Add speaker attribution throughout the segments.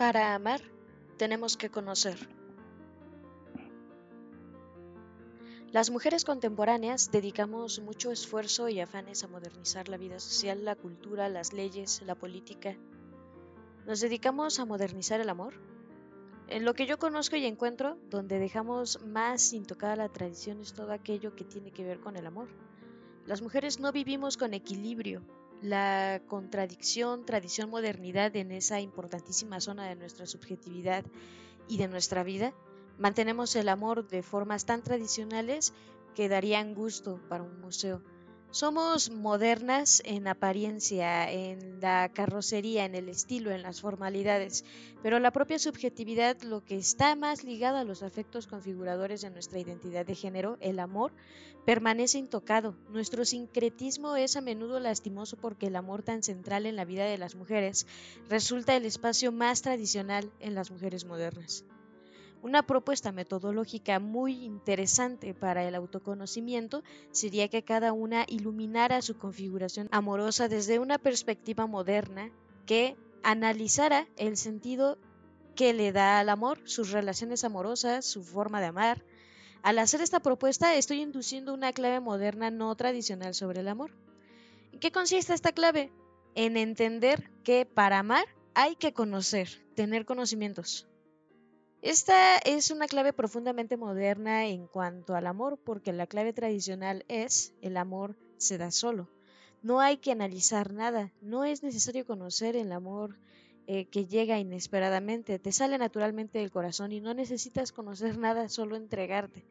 Speaker 1: Para amar, tenemos que conocer. Las mujeres contemporáneas dedicamos mucho esfuerzo y afanes a modernizar la vida social, la cultura, las leyes, la política. ¿Nos dedicamos a modernizar el amor? En lo que yo conozco y encuentro, donde dejamos más intocada la tradición es todo aquello que tiene que ver con el amor. Las mujeres no vivimos con equilibrio, la contradicción, tradición, modernidad en esa importantísima zona de nuestra subjetividad y de nuestra vida, mantenemos el amor de formas tan tradicionales que darían gusto para un museo. Somos modernas en apariencia, en la carrocería, en el estilo, en las formalidades, pero la propia subjetividad, lo que está más ligado a los afectos configuradores de nuestra identidad de género, el amor, permanece intocado. Nuestro sincretismo es a menudo lastimoso porque el amor tan central en la vida de las mujeres resulta el espacio más tradicional en las mujeres modernas. Una propuesta metodológica muy interesante para el autoconocimiento sería que cada una iluminara su configuración amorosa desde una perspectiva moderna que analizara el sentido que le da al amor, sus relaciones amorosas, su forma de amar. Al hacer esta propuesta estoy induciendo una clave moderna no tradicional sobre el amor. ¿En qué consiste esta clave? En entender que para amar hay que conocer, tener conocimientos. Esta es una clave profundamente moderna en cuanto al amor, porque la clave tradicional es el amor se da solo. No hay que analizar nada, no es necesario conocer el amor eh, que llega inesperadamente, te sale naturalmente del corazón y no necesitas conocer nada, solo entregarte.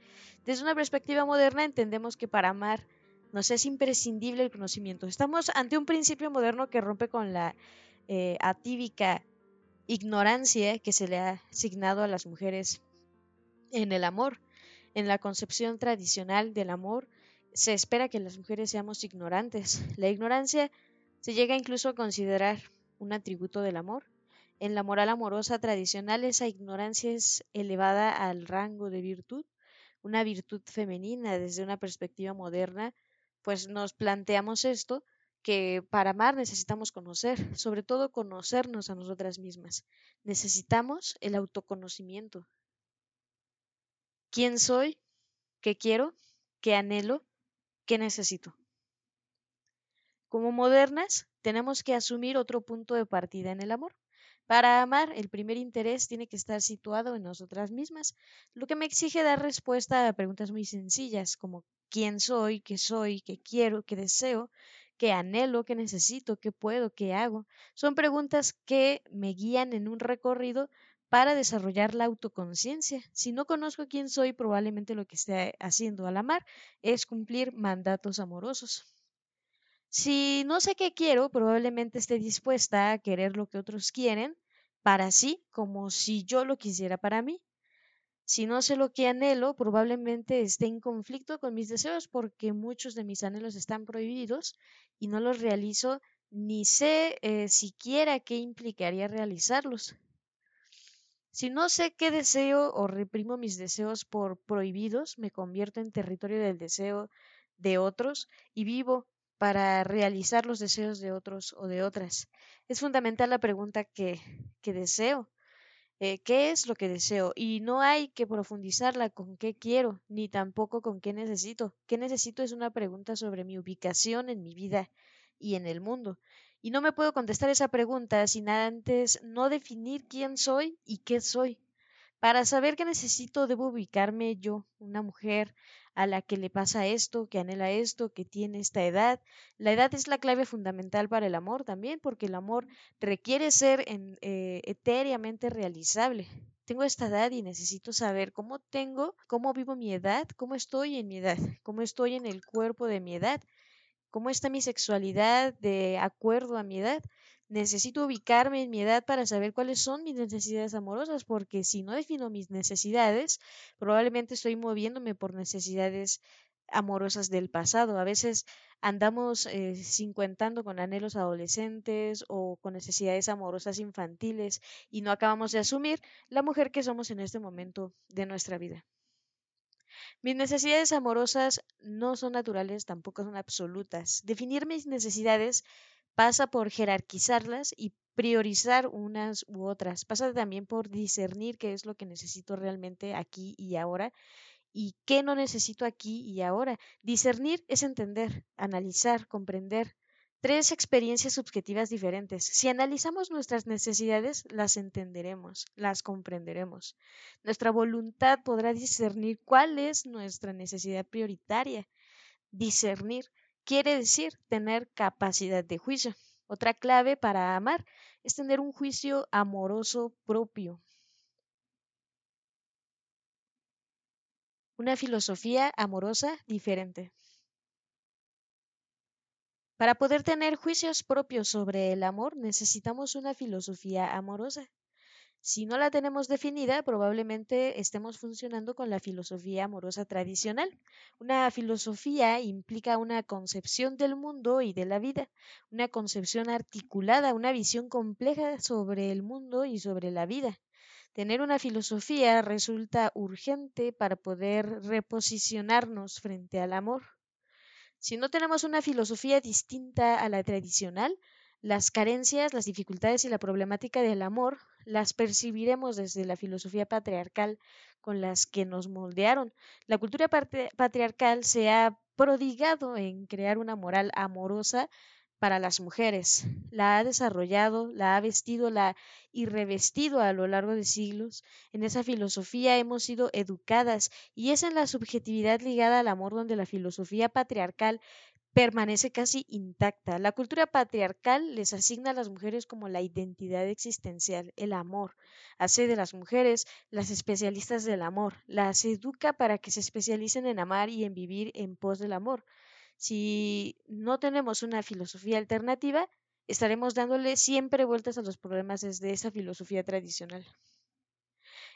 Speaker 1: Desde una perspectiva moderna entendemos que para amar nos es imprescindible el conocimiento. Estamos ante un principio moderno que rompe con la eh, atívica ignorancia que se le ha asignado a las mujeres en el amor. En la concepción tradicional del amor se espera que las mujeres seamos ignorantes. La ignorancia se llega incluso a considerar un atributo del amor. En la moral amorosa tradicional esa ignorancia es elevada al rango de virtud, una virtud femenina desde una perspectiva moderna, pues nos planteamos esto que para amar necesitamos conocer, sobre todo conocernos a nosotras mismas. Necesitamos el autoconocimiento. ¿Quién soy? ¿Qué quiero? ¿Qué anhelo? ¿Qué necesito? Como modernas, tenemos que asumir otro punto de partida en el amor. Para amar, el primer interés tiene que estar situado en nosotras mismas, lo que me exige dar respuesta a preguntas muy sencillas como quién soy, qué soy, qué quiero, qué deseo, qué anhelo, qué necesito, qué puedo, qué hago. Son preguntas que me guían en un recorrido para desarrollar la autoconciencia. Si no conozco quién soy, probablemente lo que esté haciendo al amar es cumplir mandatos amorosos. Si no sé qué quiero, probablemente esté dispuesta a querer lo que otros quieren para sí como si yo lo quisiera para mí. Si no sé lo que anhelo, probablemente esté en conflicto con mis deseos porque muchos de mis anhelos están prohibidos y no los realizo ni sé eh, siquiera qué implicaría realizarlos. Si no sé qué deseo o reprimo mis deseos por prohibidos, me convierto en territorio del deseo de otros y vivo para realizar los deseos de otros o de otras. Es fundamental la pregunta que, que deseo eh, qué es lo que deseo y no hay que profundizarla con qué quiero ni tampoco con qué necesito. ¿Qué necesito es una pregunta sobre mi ubicación en mi vida y en el mundo? Y no me puedo contestar esa pregunta sin antes no definir quién soy y qué soy. Para saber qué necesito debo ubicarme yo, una mujer, a la que le pasa esto, que anhela esto, que tiene esta edad. La edad es la clave fundamental para el amor también, porque el amor requiere ser en, eh, etéreamente realizable. Tengo esta edad y necesito saber cómo tengo, cómo vivo mi edad, cómo estoy en mi edad, cómo estoy en el cuerpo de mi edad, cómo está mi sexualidad de acuerdo a mi edad. Necesito ubicarme en mi edad para saber cuáles son mis necesidades amorosas, porque si no defino mis necesidades, probablemente estoy moviéndome por necesidades amorosas del pasado. A veces andamos eh, cincuentando con anhelos adolescentes o con necesidades amorosas infantiles y no acabamos de asumir la mujer que somos en este momento de nuestra vida. Mis necesidades amorosas no son naturales, tampoco son absolutas. Definir mis necesidades pasa por jerarquizarlas y priorizar unas u otras, pasa también por discernir qué es lo que necesito realmente aquí y ahora y qué no necesito aquí y ahora. Discernir es entender, analizar, comprender. Tres experiencias subjetivas diferentes. Si analizamos nuestras necesidades, las entenderemos, las comprenderemos. Nuestra voluntad podrá discernir cuál es nuestra necesidad prioritaria. Discernir quiere decir tener capacidad de juicio. Otra clave para amar es tener un juicio amoroso propio. Una filosofía amorosa diferente. Para poder tener juicios propios sobre el amor necesitamos una filosofía amorosa. Si no la tenemos definida, probablemente estemos funcionando con la filosofía amorosa tradicional. Una filosofía implica una concepción del mundo y de la vida, una concepción articulada, una visión compleja sobre el mundo y sobre la vida. Tener una filosofía resulta urgente para poder reposicionarnos frente al amor. Si no tenemos una filosofía distinta a la tradicional, las carencias, las dificultades y la problemática del amor las percibiremos desde la filosofía patriarcal con las que nos moldearon. La cultura patriarcal se ha prodigado en crear una moral amorosa para las mujeres. La ha desarrollado, la ha vestido, la y revestido a lo largo de siglos. En esa filosofía hemos sido educadas y es en la subjetividad ligada al amor donde la filosofía patriarcal permanece casi intacta. La cultura patriarcal les asigna a las mujeres como la identidad existencial, el amor. Hace de las mujeres las especialistas del amor. Las educa para que se especialicen en amar y en vivir en pos del amor. Si no tenemos una filosofía alternativa, estaremos dándole siempre vueltas a los problemas desde esa filosofía tradicional.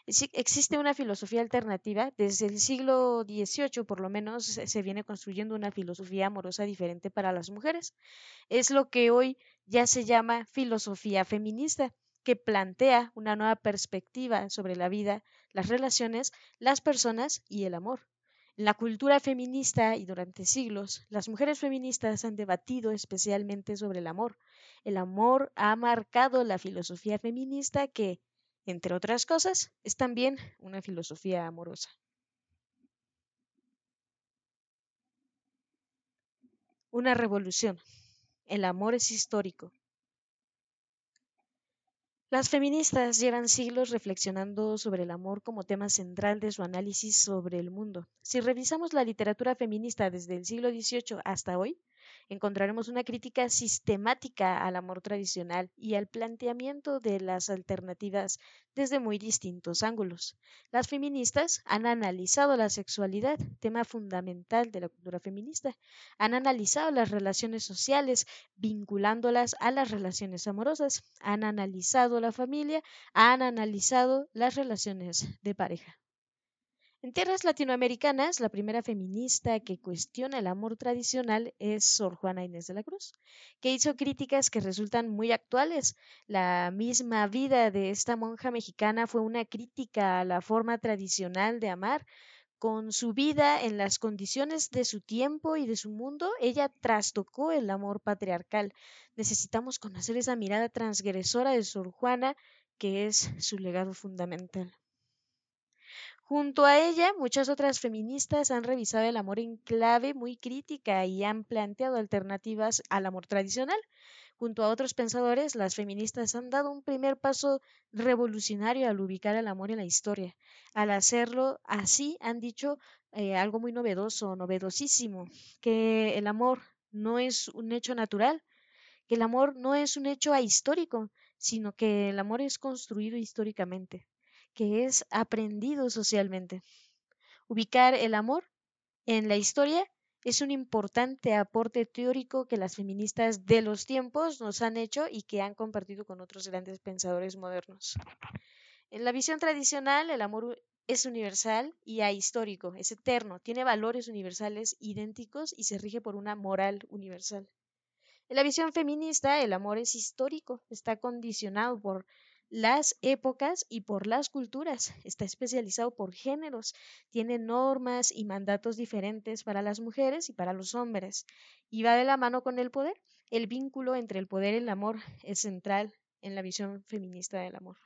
Speaker 1: Existe una filosofía alternativa. Desde el siglo XVIII, por lo menos, se viene construyendo una filosofía amorosa diferente para las mujeres. Es lo que hoy ya se llama filosofía feminista, que plantea una nueva perspectiva sobre la vida, las relaciones, las personas y el amor. En la cultura feminista y durante siglos, las mujeres feministas han debatido especialmente sobre el amor. El amor ha marcado la filosofía feminista que, entre otras cosas, es también una filosofía amorosa. Una revolución. El amor es histórico. Las feministas llevan siglos reflexionando sobre el amor como tema central de su análisis sobre el mundo. Si revisamos la literatura feminista desde el siglo XVIII hasta hoy, encontraremos una crítica sistemática al amor tradicional y al planteamiento de las alternativas desde muy distintos ángulos. Las feministas han analizado la sexualidad, tema fundamental de la cultura feminista, han analizado las relaciones sociales, vinculándolas a las relaciones amorosas, han analizado la familia, han analizado las relaciones de pareja. En tierras latinoamericanas, la primera feminista que cuestiona el amor tradicional es Sor Juana Inés de la Cruz, que hizo críticas que resultan muy actuales. La misma vida de esta monja mexicana fue una crítica a la forma tradicional de amar. Con su vida en las condiciones de su tiempo y de su mundo, ella trastocó el amor patriarcal. Necesitamos conocer esa mirada transgresora de Sor Juana, que es su legado fundamental. Junto a ella, muchas otras feministas han revisado el amor en clave muy crítica y han planteado alternativas al amor tradicional. Junto a otros pensadores, las feministas han dado un primer paso revolucionario al ubicar el amor en la historia. Al hacerlo así, han dicho eh, algo muy novedoso, novedosísimo, que el amor no es un hecho natural, que el amor no es un hecho ahistórico, sino que el amor es construido históricamente que es aprendido socialmente. Ubicar el amor en la historia es un importante aporte teórico que las feministas de los tiempos nos han hecho y que han compartido con otros grandes pensadores modernos. En la visión tradicional, el amor es universal y ahistórico, es eterno, tiene valores universales idénticos y se rige por una moral universal. En la visión feminista, el amor es histórico, está condicionado por las épocas y por las culturas. Está especializado por géneros. Tiene normas y mandatos diferentes para las mujeres y para los hombres. Y va de la mano con el poder. El vínculo entre el poder y el amor es central en la visión feminista del amor.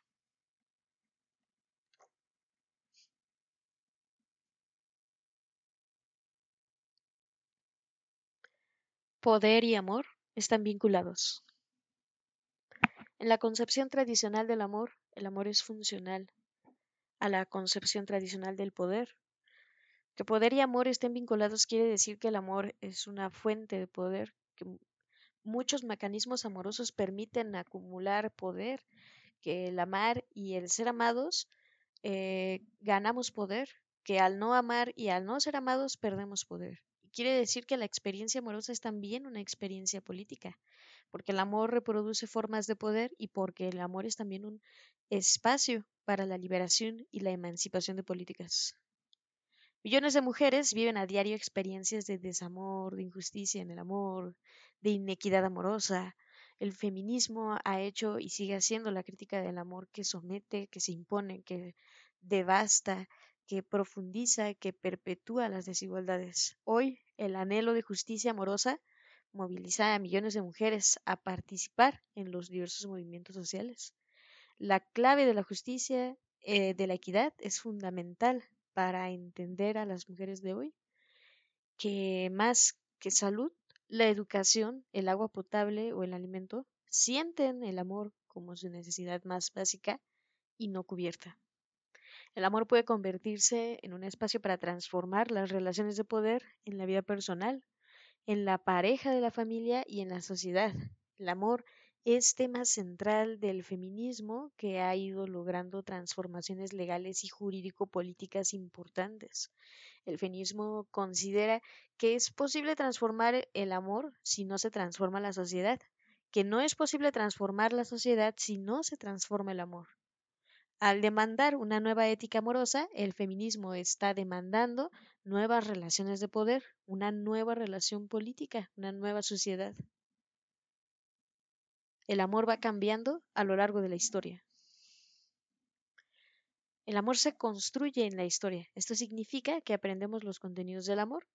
Speaker 1: Poder y amor están vinculados. En la concepción tradicional del amor, el amor es funcional a la concepción tradicional del poder. Que poder y amor estén vinculados quiere decir que el amor es una fuente de poder, que muchos mecanismos amorosos permiten acumular poder, que el amar y el ser amados eh, ganamos poder, que al no amar y al no ser amados perdemos poder. Quiere decir que la experiencia amorosa es también una experiencia política, porque el amor reproduce formas de poder y porque el amor es también un espacio para la liberación y la emancipación de políticas. Millones de mujeres viven a diario experiencias de desamor, de injusticia en el amor, de inequidad amorosa. El feminismo ha hecho y sigue haciendo la crítica del amor que somete, que se impone, que devasta, que profundiza, que perpetúa las desigualdades. Hoy, el anhelo de justicia amorosa moviliza a millones de mujeres a participar en los diversos movimientos sociales. La clave de la justicia, eh, de la equidad, es fundamental para entender a las mujeres de hoy que más que salud, la educación, el agua potable o el alimento sienten el amor como su necesidad más básica y no cubierta. El amor puede convertirse en un espacio para transformar las relaciones de poder en la vida personal, en la pareja de la familia y en la sociedad. El amor es tema central del feminismo que ha ido logrando transformaciones legales y jurídico-políticas importantes. El feminismo considera que es posible transformar el amor si no se transforma la sociedad, que no es posible transformar la sociedad si no se transforma el amor. Al demandar una nueva ética amorosa, el feminismo está demandando nuevas relaciones de poder, una nueva relación política, una nueva sociedad. El amor va cambiando a lo largo de la historia. El amor se construye en la historia. Esto significa que aprendemos los contenidos del amor,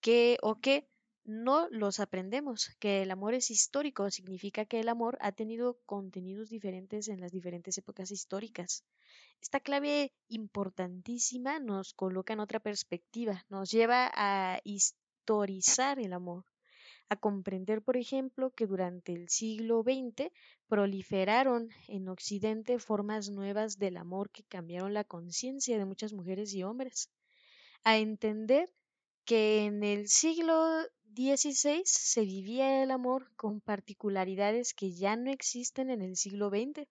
Speaker 1: que o que no los aprendemos, que el amor es histórico, significa que el amor ha tenido contenidos diferentes en las diferentes épocas históricas. Esta clave importantísima nos coloca en otra perspectiva, nos lleva a historizar el amor, a comprender, por ejemplo, que durante el siglo XX proliferaron en Occidente formas nuevas del amor que cambiaron la conciencia de muchas mujeres y hombres, a entender que en el siglo XVI se vivía el amor con particularidades que ya no existen en el siglo XX.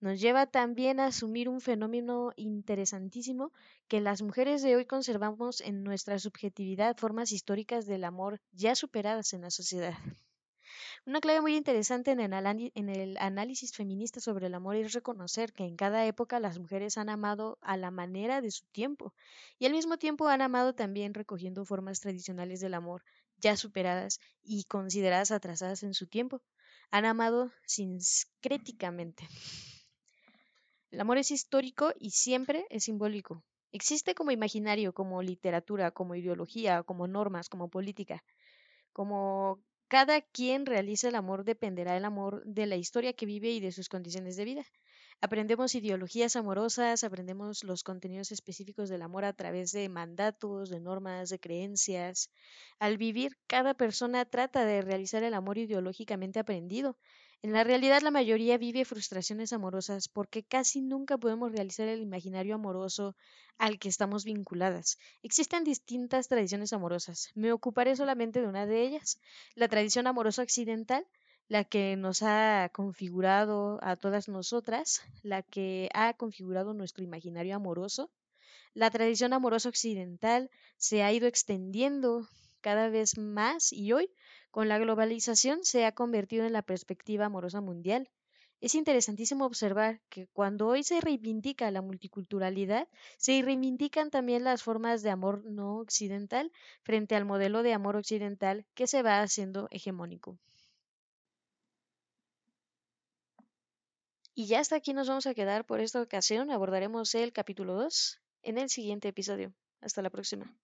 Speaker 1: Nos lleva también a asumir un fenómeno interesantísimo que las mujeres de hoy conservamos en nuestra subjetividad formas históricas del amor ya superadas en la sociedad. Una clave muy interesante en el, análisis feminista sobre el amor es reconocer que en cada época las mujeres han amado a la manera de su tiempo y al mismo tiempo han amado también recogiendo formas tradicionales del amor ya superadas y consideradas atrasadas en su tiempo. Han amado sincréticamente. El amor es histórico y siempre es simbólico. Existe como imaginario, como literatura, como ideología, como normas, como política, como cada quien realiza el amor dependerá del amor de la historia que vive y de sus condiciones de vida. Aprendemos ideologías amorosas, aprendemos los contenidos específicos del amor a través de mandatos, de normas, de creencias. Al vivir, cada persona trata de realizar el amor ideológicamente aprendido, en la realidad la mayoría vive frustraciones amorosas porque casi nunca podemos realizar el imaginario amoroso al que estamos vinculadas. Existen distintas tradiciones amorosas. Me ocuparé solamente de una de ellas, la tradición amorosa occidental, la que nos ha configurado a todas nosotras, la que ha configurado nuestro imaginario amoroso. La tradición amorosa occidental se ha ido extendiendo cada vez más y hoy con la globalización se ha convertido en la perspectiva amorosa mundial. Es interesantísimo observar que cuando hoy se reivindica la multiculturalidad, se reivindican también las formas de amor no occidental frente al modelo de amor occidental que se va haciendo hegemónico. Y ya hasta aquí nos vamos a quedar por esta ocasión. Abordaremos el capítulo 2 en el siguiente episodio. Hasta la próxima.